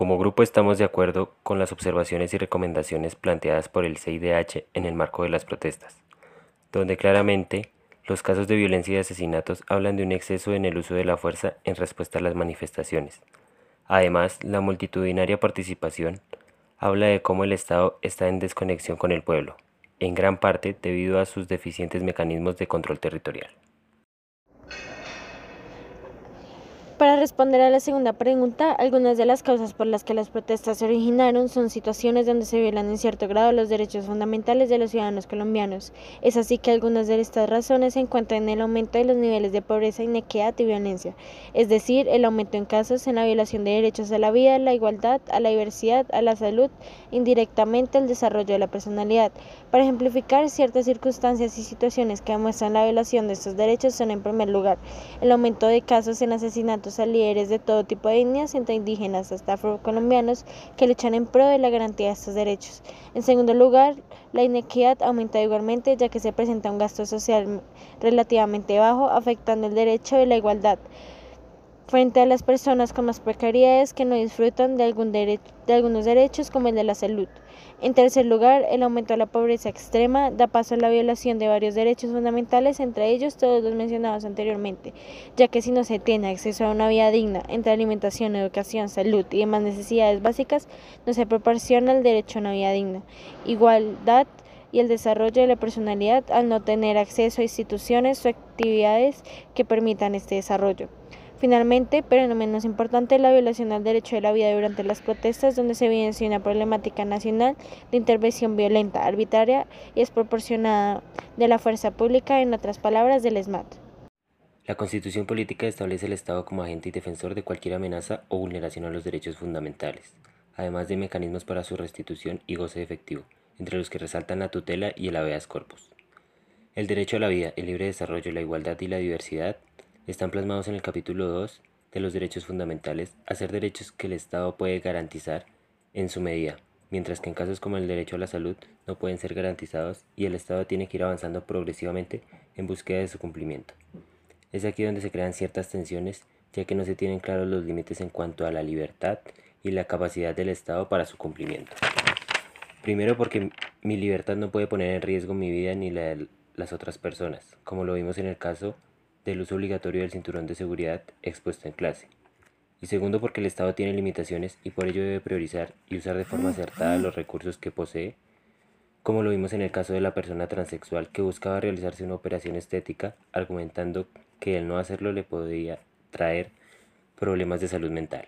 Como grupo estamos de acuerdo con las observaciones y recomendaciones planteadas por el CIDH en el marco de las protestas, donde claramente los casos de violencia y asesinatos hablan de un exceso en el uso de la fuerza en respuesta a las manifestaciones. Además, la multitudinaria participación habla de cómo el Estado está en desconexión con el pueblo, en gran parte debido a sus deficientes mecanismos de control territorial. Para responder a la segunda pregunta, algunas de las causas por las que las protestas se originaron son situaciones donde se violan en cierto grado los derechos fundamentales de los ciudadanos colombianos. Es así que algunas de estas razones se encuentran en el aumento de los niveles de pobreza, inequidad y violencia, es decir, el aumento en casos en la violación de derechos a la vida, la igualdad, a la diversidad, a la salud, indirectamente al desarrollo de la personalidad. Para ejemplificar ciertas circunstancias y situaciones que demuestran la violación de estos derechos son en primer lugar el aumento de casos en asesinatos a líderes de todo tipo de etnias, entre indígenas hasta afrocolombianos, que luchan en pro de la garantía de estos derechos. En segundo lugar, la inequidad aumenta igualmente ya que se presenta un gasto social relativamente bajo, afectando el derecho de la igualdad frente a las personas con más precariedades que no disfrutan de, algún de algunos derechos como el de la salud. En tercer lugar, el aumento de la pobreza extrema da paso a la violación de varios derechos fundamentales, entre ellos todos los mencionados anteriormente, ya que si no se tiene acceso a una vida digna entre alimentación, educación, salud y demás necesidades básicas, no se proporciona el derecho a una vida digna. Igualdad y el desarrollo de la personalidad al no tener acceso a instituciones o actividades que permitan este desarrollo. Finalmente, pero no menos importante, la violación al derecho de la vida durante las protestas, donde se evidencia una problemática nacional de intervención violenta, arbitraria y desproporcionada de la fuerza pública, en otras palabras, del ESMAD. La Constitución Política establece el Estado como agente y defensor de cualquier amenaza o vulneración a los derechos fundamentales, además de mecanismos para su restitución y goce efectivo, entre los que resaltan la tutela y el habeas corpus. El derecho a la vida, el libre desarrollo, la igualdad y la diversidad están plasmados en el capítulo 2 de los derechos fundamentales a ser derechos que el Estado puede garantizar en su medida, mientras que en casos como el derecho a la salud no pueden ser garantizados y el Estado tiene que ir avanzando progresivamente en búsqueda de su cumplimiento. Es aquí donde se crean ciertas tensiones, ya que no se tienen claros los límites en cuanto a la libertad y la capacidad del Estado para su cumplimiento. Primero porque mi libertad no puede poner en riesgo mi vida ni la de las otras personas, como lo vimos en el caso del uso obligatorio del cinturón de seguridad expuesto en clase. Y segundo, porque el Estado tiene limitaciones y por ello debe priorizar y usar de forma acertada los recursos que posee, como lo vimos en el caso de la persona transexual que buscaba realizarse una operación estética, argumentando que el no hacerlo le podía traer problemas de salud mental.